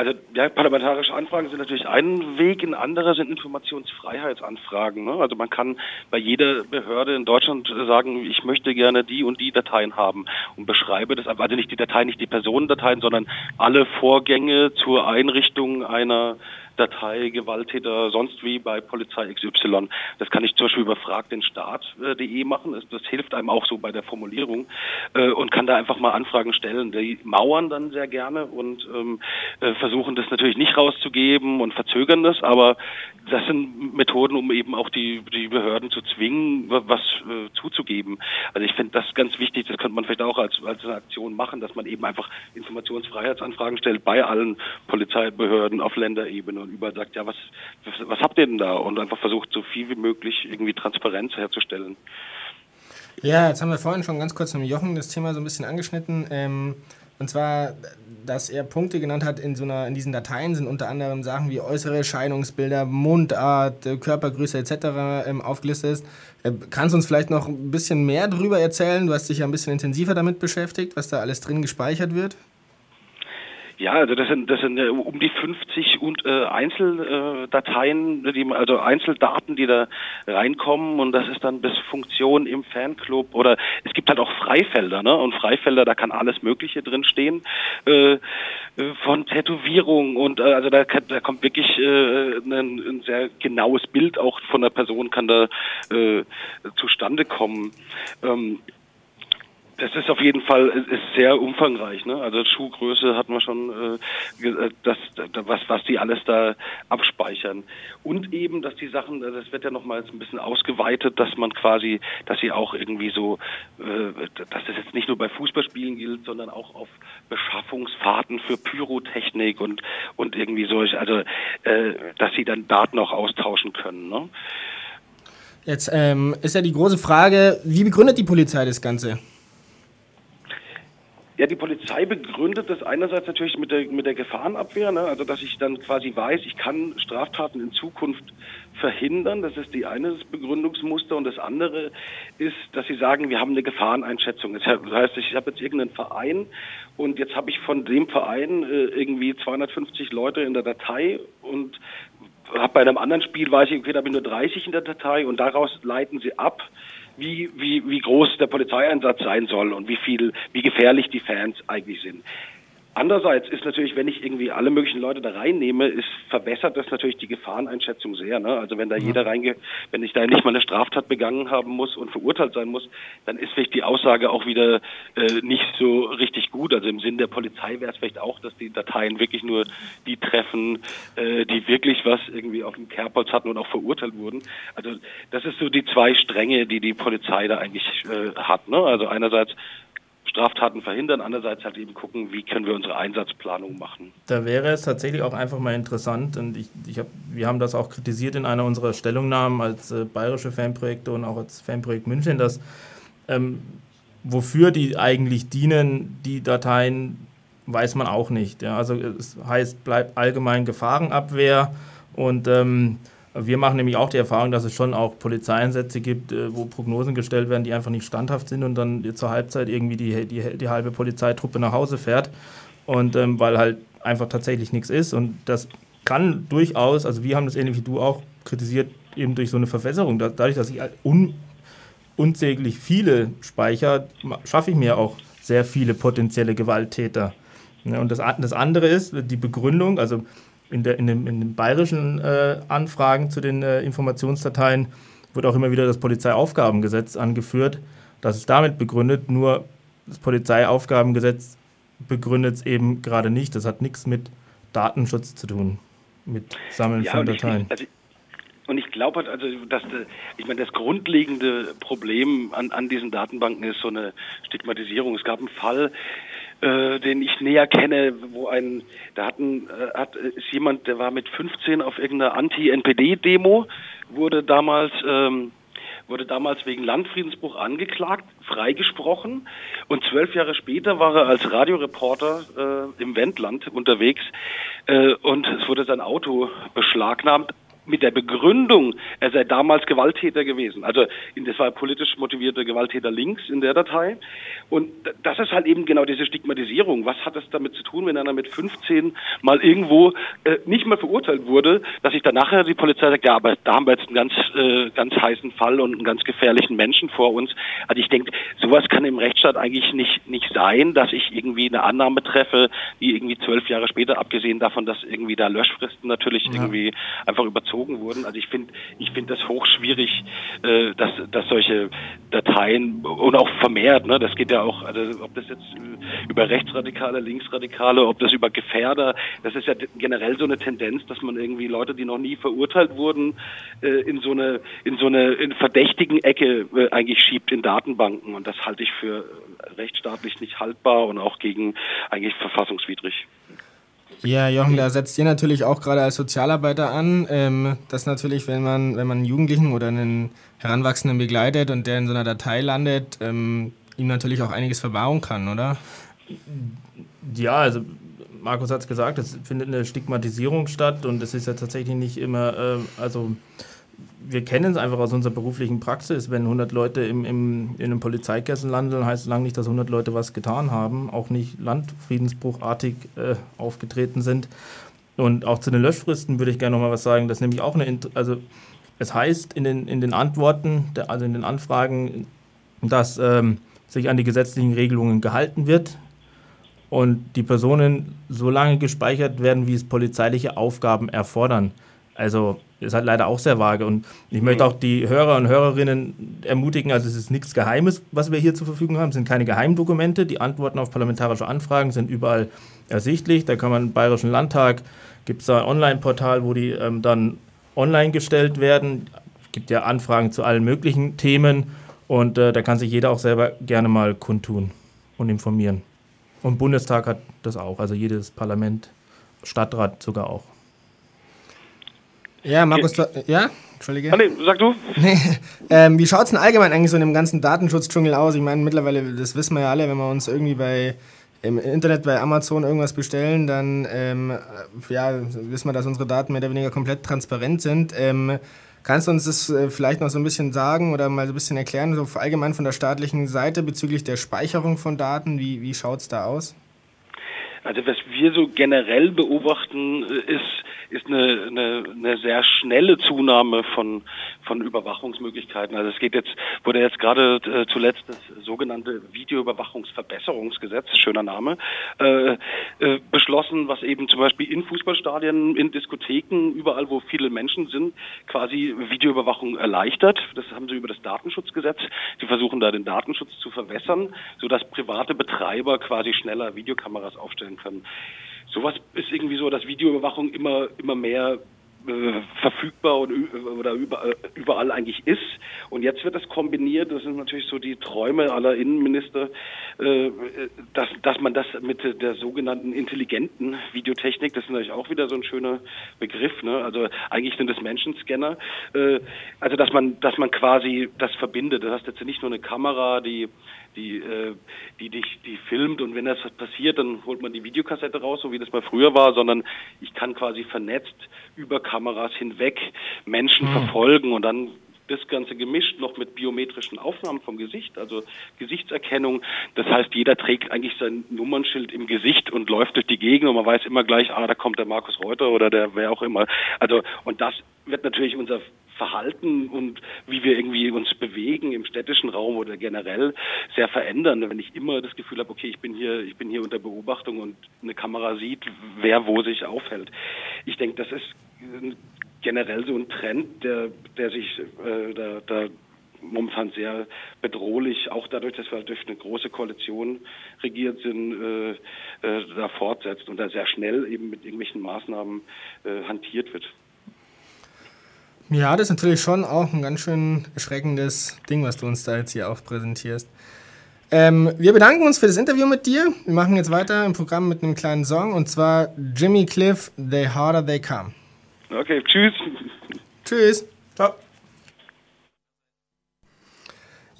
Also ja, parlamentarische Anfragen sind natürlich ein Weg, ein anderer sind Informationsfreiheitsanfragen. Ne? Also man kann bei jeder Behörde in Deutschland sagen, ich möchte gerne die und die Dateien haben und beschreibe das, also nicht die Dateien, nicht die Personendateien, sondern alle Vorgänge zur Einrichtung einer Datei, Gewalttäter, sonst wie bei Polizei XY. Das kann ich zum Beispiel über fragdenstaat.de machen. Das, das, hilft einem auch so bei der Formulierung äh, und kann da einfach mal Anfragen stellen. Die mauern dann sehr gerne und ähm, äh, versuchen das natürlich nicht rauszugeben und verzögern das, aber das sind Methoden, um eben auch die, die Behörden zu zwingen, was äh, zuzugeben. Also ich finde das ganz wichtig, das könnte man vielleicht auch als, als eine Aktion machen, dass man eben einfach Informationsfreiheitsanfragen stellt bei allen Polizeibehörden auf Länderebene überall sagt, ja, was, was, was habt ihr denn da? Und einfach versucht, so viel wie möglich irgendwie Transparenz herzustellen. Ja, jetzt haben wir vorhin schon ganz kurz mit Jochen das Thema so ein bisschen angeschnitten. Ähm, und zwar, dass er Punkte genannt hat in, so einer, in diesen Dateien sind unter anderem Sachen wie äußere Erscheinungsbilder, Mundart, äh, Körpergröße etc. Ähm, aufgelistet ist. Äh, kannst du uns vielleicht noch ein bisschen mehr darüber erzählen? Du hast dich ja ein bisschen intensiver damit beschäftigt, was da alles drin gespeichert wird. Ja, also das sind das sind äh, um die 50 und äh, Einzeldateien, äh, die also Einzeldaten, die da reinkommen und das ist dann bis Funktion im Fanclub oder es gibt halt auch Freifelder, ne? Und Freifelder, da kann alles Mögliche drin stehen, äh, äh von Tätowierung und äh, also da, da kommt wirklich äh, ein, ein sehr genaues Bild auch von der Person kann da äh, zustande kommen. Ähm, das ist auf jeden Fall ist sehr umfangreich. Ne? Also Schuhgröße hatten wir schon, äh, äh das, was, was die alles da abspeichern. Und eben, dass die Sachen, das wird ja nochmals ein bisschen ausgeweitet, dass man quasi, dass sie auch irgendwie so, äh, dass das jetzt nicht nur bei Fußballspielen gilt, sondern auch auf Beschaffungsfahrten für Pyrotechnik und, und irgendwie so, also äh, dass sie dann Daten auch austauschen können. Ne? Jetzt ähm, ist ja die große Frage, wie begründet die Polizei das Ganze? Ja, die Polizei begründet das einerseits natürlich mit der, mit der Gefahrenabwehr, ne? also dass ich dann quasi weiß, ich kann Straftaten in Zukunft verhindern. Das ist die eine Begründungsmuster. Und das andere ist, dass sie sagen, wir haben eine Gefahreneinschätzung. Das heißt, ich habe jetzt irgendeinen Verein und jetzt habe ich von dem Verein äh, irgendwie 250 Leute in der Datei und habe bei einem anderen Spiel, weiß ich, okay, da bin nur 30 in der Datei und daraus leiten sie ab, wie, wie, wie groß der Polizeieinsatz sein soll und wie viel, wie gefährlich die Fans eigentlich sind. Andererseits ist natürlich, wenn ich irgendwie alle möglichen Leute da reinnehme, ist verbessert das natürlich die Gefahreneinschätzung sehr. Ne? Also wenn da ja. jeder reingeht, wenn ich da nicht mal eine Straftat begangen haben muss und verurteilt sein muss, dann ist vielleicht die Aussage auch wieder äh, nicht so richtig gut. Also im Sinn der Polizei wäre es vielleicht auch, dass die Dateien wirklich nur die treffen, äh, die wirklich was irgendwie auf dem Kerbholz hatten und auch verurteilt wurden. Also das ist so die zwei Stränge, die die Polizei da eigentlich äh, hat. Ne? Also einerseits Straftaten verhindern, andererseits halt eben gucken, wie können wir unsere Einsatzplanung machen. Da wäre es tatsächlich auch einfach mal interessant, und ich, ich hab, wir haben das auch kritisiert in einer unserer Stellungnahmen als äh, bayerische Fanprojekte und auch als Fanprojekt München, dass ähm, wofür die eigentlich dienen, die Dateien, weiß man auch nicht. Ja? Also es heißt, bleibt allgemein Gefahrenabwehr und ähm, wir machen nämlich auch die Erfahrung, dass es schon auch Polizeieinsätze gibt, äh, wo Prognosen gestellt werden, die einfach nicht standhaft sind und dann zur Halbzeit irgendwie die, die, die halbe Polizeitruppe nach Hause fährt. Und ähm, weil halt einfach tatsächlich nichts ist. Und das kann durchaus, also wir haben das ähnlich wie du auch kritisiert, eben durch so eine Verwässerung. Dadurch, dass ich halt un, unsäglich viele speichere, schaffe ich mir auch sehr viele potenzielle Gewalttäter. und das, das andere ist die Begründung, also in, der, in, dem, in den bayerischen äh, Anfragen zu den äh, Informationsdateien wird auch immer wieder das Polizeiaufgabengesetz angeführt. Das ist damit begründet, nur das Polizeiaufgabengesetz begründet es eben gerade nicht. Das hat nichts mit Datenschutz zu tun, mit Sammeln ja, von Dateien. Ich, also und ich glaube halt, also, dass ich meine, das grundlegende Problem an, an diesen Datenbanken ist so eine Stigmatisierung. Es gab einen Fall, äh, den ich näher kenne, wo ein, da hatten, äh, hat, ist jemand, der war mit 15 auf irgendeiner Anti-NPD-Demo, wurde damals, ähm, wurde damals wegen Landfriedensbruch angeklagt, freigesprochen. Und zwölf Jahre später war er als Radioreporter äh, im Wendland unterwegs äh, und es wurde sein Auto beschlagnahmt mit der Begründung, er sei damals Gewalttäter gewesen. Also das war politisch motivierte Gewalttäter links in der Datei. Und das ist halt eben genau diese Stigmatisierung. Was hat es damit zu tun, wenn einer mit 15 mal irgendwo äh, nicht mal verurteilt wurde, dass sich dann nachher die Polizei sagt, ja, aber da haben wir jetzt einen ganz, äh, ganz heißen Fall und einen ganz gefährlichen Menschen vor uns. Also ich denke, sowas kann im Rechtsstaat eigentlich nicht, nicht sein, dass ich irgendwie eine Annahme treffe, die irgendwie zwölf Jahre später, abgesehen davon, dass irgendwie da Löschfristen natürlich ja. irgendwie einfach überzogen wurden. Also ich finde, ich finde das hochschwierig, äh, dass, dass solche Dateien und auch vermehrt, ne, das geht ja auch, also ob das jetzt über Rechtsradikale, Linksradikale, ob das über Gefährder, das ist ja generell so eine Tendenz, dass man irgendwie Leute, die noch nie verurteilt wurden, äh, in so eine, in so eine in verdächtigen Ecke äh, eigentlich schiebt in Datenbanken und das halte ich für rechtsstaatlich nicht haltbar und auch gegen eigentlich verfassungswidrig. Ja, Jochen, da setzt ihr natürlich auch gerade als Sozialarbeiter an, ähm, dass natürlich, wenn man, wenn man einen Jugendlichen oder einen Heranwachsenden begleitet und der in so einer Datei landet, ähm, ihm natürlich auch einiges verbauen kann, oder? Ja, also Markus hat es gesagt, es findet eine Stigmatisierung statt und es ist ja tatsächlich nicht immer, äh, also wir kennen es einfach aus unserer beruflichen Praxis. Wenn 100 Leute im, im, in einem Polizeikessel landen, heißt es lange nicht, dass 100 Leute was getan haben, auch nicht landfriedensbruchartig äh, aufgetreten sind. Und auch zu den Löschfristen würde ich gerne noch mal was sagen. Das ist nämlich auch eine, also es heißt in den, in den Antworten, also in den Anfragen, dass ähm, sich an die gesetzlichen Regelungen gehalten wird und die Personen so lange gespeichert werden, wie es polizeiliche Aufgaben erfordern. Also ist halt leider auch sehr vage. Und ich möchte auch die Hörer und Hörerinnen ermutigen, also es ist nichts Geheimes, was wir hier zur Verfügung haben. Es sind keine Geheimdokumente. Die Antworten auf parlamentarische Anfragen sind überall ersichtlich. Da kann man im Bayerischen Landtag, gibt es da ein Online-Portal, wo die ähm, dann online gestellt werden. Es gibt ja Anfragen zu allen möglichen Themen. Und äh, da kann sich jeder auch selber gerne mal kundtun und informieren. Und Bundestag hat das auch, also jedes Parlament, Stadtrat sogar auch. Ja, Markus, okay. ja? Entschuldige. Ah, nee, sag du. Nee. Ähm, wie schaut es denn allgemein eigentlich so in dem ganzen Datenschutzdschungel aus? Ich meine, mittlerweile, das wissen wir ja alle, wenn wir uns irgendwie bei im Internet bei Amazon irgendwas bestellen, dann ähm, ja, wissen wir, dass unsere Daten mehr oder weniger komplett transparent sind. Ähm, kannst du uns das äh, vielleicht noch so ein bisschen sagen oder mal so ein bisschen erklären, so allgemein von der staatlichen Seite bezüglich der Speicherung von Daten? Wie, wie schaut es da aus? Also was wir so generell beobachten, äh, ist, ist eine, eine, eine sehr schnelle Zunahme von, von Überwachungsmöglichkeiten. Also es geht jetzt, wurde jetzt gerade äh, zuletzt das sogenannte Videoüberwachungsverbesserungsgesetz, schöner Name, äh, äh, beschlossen, was eben zum Beispiel in Fußballstadien, in Diskotheken, überall wo viele Menschen sind, quasi Videoüberwachung erleichtert. Das haben sie über das Datenschutzgesetz. Sie versuchen da den Datenschutz zu verwässern, sodass private Betreiber quasi schneller Videokameras aufstellen können sowas ist irgendwie so, dass Videoüberwachung immer, immer mehr äh, verfügbar und, oder äh, überall eigentlich ist. Und jetzt wird das kombiniert, das sind natürlich so die Träume aller Innenminister, äh, dass, dass man das mit der sogenannten intelligenten Videotechnik, das ist natürlich auch wieder so ein schöner Begriff, ne? also eigentlich sind das Menschenscanner, also dass man, dass man quasi das verbindet. Das heißt jetzt nicht nur eine Kamera, die die, äh, die dich, die filmt und wenn das passiert, dann holt man die Videokassette raus, so wie das mal früher war, sondern ich kann quasi vernetzt über Kameras hinweg Menschen mhm. verfolgen und dann das Ganze gemischt noch mit biometrischen Aufnahmen vom Gesicht, also Gesichtserkennung. Das heißt, jeder trägt eigentlich sein Nummernschild im Gesicht und läuft durch die Gegend und man weiß immer gleich, ah, da kommt der Markus Reuter oder der wer auch immer. Also, und das wird natürlich unser Verhalten und wie wir irgendwie uns bewegen im städtischen Raum oder generell sehr verändern. Wenn ich immer das Gefühl habe, okay, ich bin hier, ich bin hier unter Beobachtung und eine Kamera sieht, wer wo sich aufhält. Ich denke, das ist generell so ein Trend, der, der sich äh, da, da momentan sehr bedrohlich, auch dadurch, dass wir durch eine große Koalition regiert sind, äh, äh, da fortsetzt und da sehr schnell eben mit irgendwelchen Maßnahmen äh, hantiert wird. Ja, das ist natürlich schon auch ein ganz schön erschreckendes Ding, was du uns da jetzt hier auch präsentierst. Ähm, wir bedanken uns für das Interview mit dir. Wir machen jetzt weiter im Programm mit einem kleinen Song und zwar Jimmy Cliff, The Harder They Come. Okay, tschüss. Tschüss.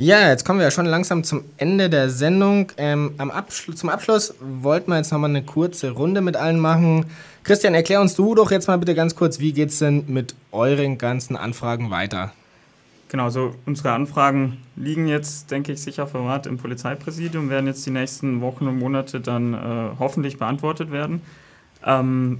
Ja, jetzt kommen wir ja schon langsam zum Ende der Sendung. Ähm, am Abschluss, zum Abschluss wollten wir jetzt nochmal eine kurze Runde mit allen machen. Christian, erklär uns du doch jetzt mal bitte ganz kurz, wie geht es denn mit euren ganzen Anfragen weiter? Genau, so unsere Anfragen liegen jetzt, denke ich, sicher verwahrt im Polizeipräsidium, werden jetzt die nächsten Wochen und Monate dann äh, hoffentlich beantwortet werden. Ähm,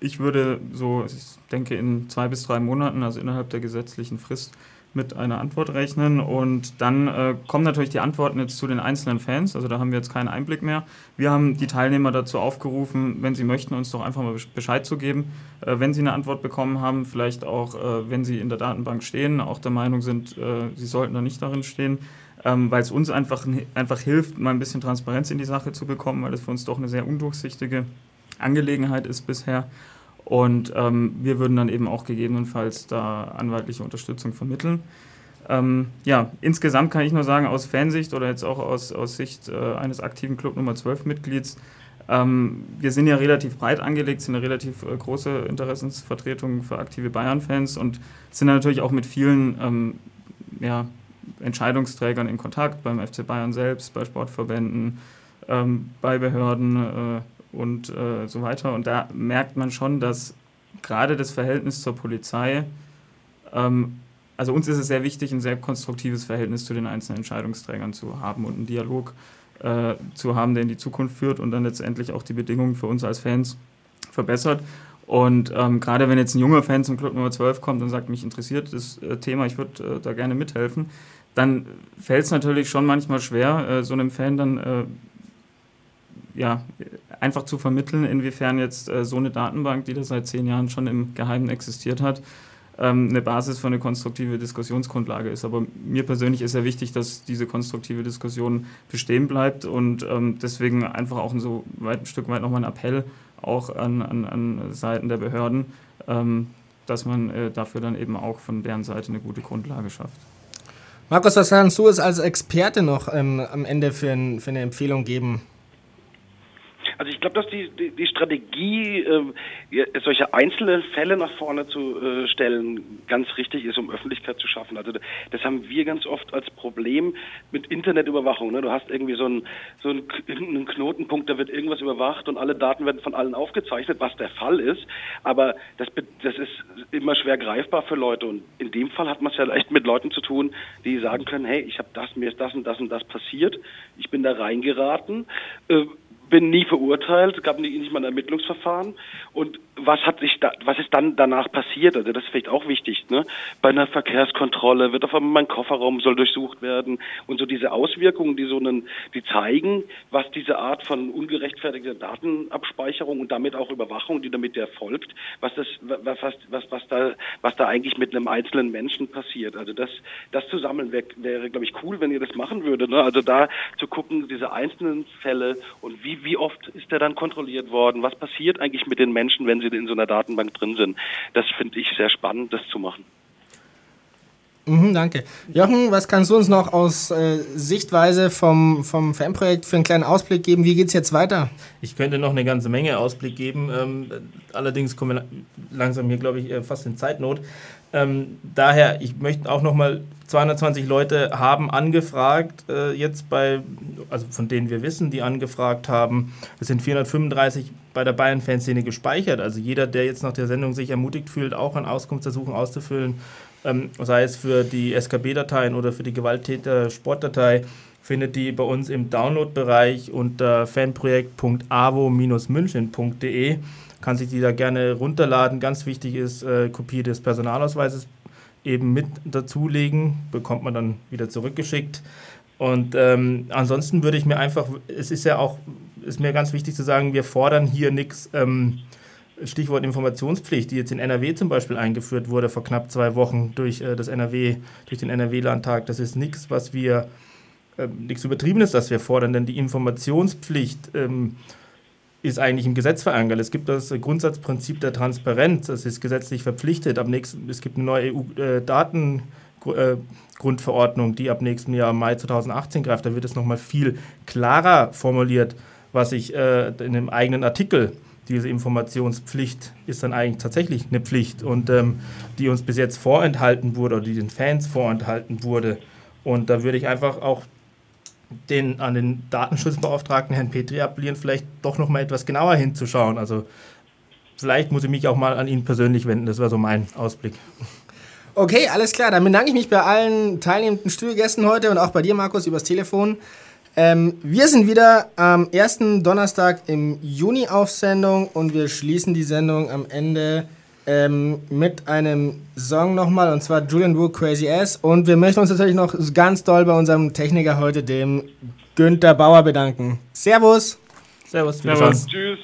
ich würde so, ich denke, in zwei bis drei Monaten, also innerhalb der gesetzlichen Frist, mit einer Antwort rechnen. Und dann äh, kommen natürlich die Antworten jetzt zu den einzelnen Fans. Also da haben wir jetzt keinen Einblick mehr. Wir haben die Teilnehmer dazu aufgerufen, wenn sie möchten, uns doch einfach mal Bescheid zu geben, äh, wenn sie eine Antwort bekommen haben, vielleicht auch, äh, wenn sie in der Datenbank stehen, auch der Meinung sind, äh, sie sollten da nicht darin stehen. Ähm, weil es uns einfach, einfach hilft, mal ein bisschen Transparenz in die Sache zu bekommen, weil es für uns doch eine sehr undurchsichtige Angelegenheit ist bisher. Und ähm, wir würden dann eben auch gegebenenfalls da anwaltliche Unterstützung vermitteln. Ähm, ja, insgesamt kann ich nur sagen, aus Fansicht oder jetzt auch aus, aus Sicht äh, eines aktiven Club Nummer 12 Mitglieds, ähm, wir sind ja relativ breit angelegt, sind eine relativ äh, große Interessensvertretung für aktive Bayern-Fans und sind natürlich auch mit vielen ähm, ja, Entscheidungsträgern in Kontakt, beim FC Bayern selbst, bei Sportverbänden, ähm, bei Behörden. Äh, und äh, so weiter. Und da merkt man schon, dass gerade das Verhältnis zur Polizei, ähm, also uns ist es sehr wichtig, ein sehr konstruktives Verhältnis zu den einzelnen Entscheidungsträgern zu haben und einen Dialog äh, zu haben, der in die Zukunft führt und dann letztendlich auch die Bedingungen für uns als Fans verbessert. Und ähm, gerade wenn jetzt ein junger Fan zum Club Nummer 12 kommt und sagt, mich interessiert das äh, Thema, ich würde äh, da gerne mithelfen, dann fällt es natürlich schon manchmal schwer, äh, so einem Fan dann äh, ja, einfach zu vermitteln, inwiefern jetzt äh, so eine Datenbank, die da seit zehn Jahren schon im Geheimen existiert hat, ähm, eine Basis für eine konstruktive Diskussionsgrundlage ist. Aber mir persönlich ist ja wichtig, dass diese konstruktive Diskussion bestehen bleibt und ähm, deswegen einfach auch ein so weit, ein Stück weit nochmal ein Appell auch an, an, an Seiten der Behörden, ähm, dass man äh, dafür dann eben auch von deren Seite eine gute Grundlage schafft. Markus, was kannst du es als Experte noch ähm, am Ende für, ein, für eine Empfehlung geben? Also ich glaube, dass die, die, die Strategie, äh, solche einzelnen Fälle nach vorne zu äh, stellen, ganz richtig ist, um Öffentlichkeit zu schaffen. Also das haben wir ganz oft als Problem mit Internetüberwachung. Ne? Du hast irgendwie so einen, so einen, einen Knotenpunkt, da wird irgendwas überwacht und alle Daten werden von allen aufgezeichnet, was der Fall ist. Aber das, das ist immer schwer greifbar für Leute. Und in dem Fall hat man es ja echt mit Leuten zu tun, die sagen können, hey, ich habe das, mir ist das und das und das passiert, ich bin da reingeraten. Äh, bin nie verurteilt, gab nie, nicht mal ein Ermittlungsverfahren. Und was hat sich da, was ist dann danach passiert? Also das ist vielleicht auch wichtig, ne? Bei einer Verkehrskontrolle wird auf einmal mein Kofferraum soll durchsucht werden und so diese Auswirkungen, die so einen, die zeigen, was diese Art von ungerechtfertigter Datenabspeicherung und damit auch Überwachung, die damit erfolgt, was das, was, was, was da, was da eigentlich mit einem einzelnen Menschen passiert. Also das, das zu sammeln wäre, wäre glaube ich, cool, wenn ihr das machen würdet. Ne? Also da zu gucken, diese einzelnen Fälle und wie wie, oft ist der dann kontrolliert worden? Was passiert eigentlich mit den Menschen, wenn sie in so einer Datenbank drin sind? Das finde ich sehr spannend, das zu machen. Mhm, danke. Jochen, was kannst du uns noch aus äh, Sichtweise vom, vom Fanprojekt für einen kleinen Ausblick geben? Wie geht es jetzt weiter? Ich könnte noch eine ganze Menge Ausblick geben. Ähm, allerdings kommen wir langsam hier, glaube ich, fast in Zeitnot. Ähm, daher, ich möchte auch noch mal 220 Leute haben angefragt, äh, jetzt bei, also von denen wir wissen, die angefragt haben. Es sind 435 bei der Bayern-Fanszene gespeichert. Also jeder, der jetzt nach der Sendung sich ermutigt fühlt, auch ein Auskunftsersuchen auszufüllen, ähm, sei es für die SKB-Dateien oder für die Gewalttäter-Sportdatei, findet die bei uns im Download-Bereich unter fanprojekt.avo-münchen.de. Kann sich die da gerne runterladen. Ganz wichtig ist äh, Kopie des Personalausweises eben mit dazulegen, bekommt man dann wieder zurückgeschickt. Und ähm, ansonsten würde ich mir einfach, es ist ja auch, ist mir ganz wichtig zu sagen, wir fordern hier nichts. Ähm, Stichwort Informationspflicht, die jetzt in NRW zum Beispiel eingeführt wurde vor knapp zwei Wochen durch äh, das NRW, durch den NRW-Landtag. Das ist nichts, was wir, äh, nichts Übertriebenes, das wir fordern, denn die Informationspflicht ähm, ist eigentlich im Gesetz verankert. Es gibt das Grundsatzprinzip der Transparenz, das ist gesetzlich verpflichtet. Ab nächsten, es gibt eine neue EU-Datengrundverordnung, äh, die ab nächstem Jahr Mai 2018 greift. Da wird es nochmal viel klarer formuliert, was ich äh, in dem eigenen Artikel diese Informationspflicht ist dann eigentlich tatsächlich eine Pflicht und ähm, die uns bis jetzt vorenthalten wurde oder die den Fans vorenthalten wurde. Und da würde ich einfach auch den, an den Datenschutzbeauftragten Herrn Petri appellieren, vielleicht doch noch mal etwas genauer hinzuschauen. Also vielleicht muss ich mich auch mal an ihn persönlich wenden. Das wäre so mein Ausblick. Okay, alles klar. Dann bedanke ich mich bei allen teilnehmenden Studiogästen heute und auch bei dir, Markus, übers Telefon. Ähm, wir sind wieder am ersten Donnerstag im Juni auf Sendung und wir schließen die Sendung am Ende ähm, mit einem Song nochmal und zwar Julian Wu Crazy Ass. Und wir möchten uns natürlich noch ganz doll bei unserem Techniker heute, dem Günther Bauer, bedanken. Servus! Servus, Servus. Tschüss.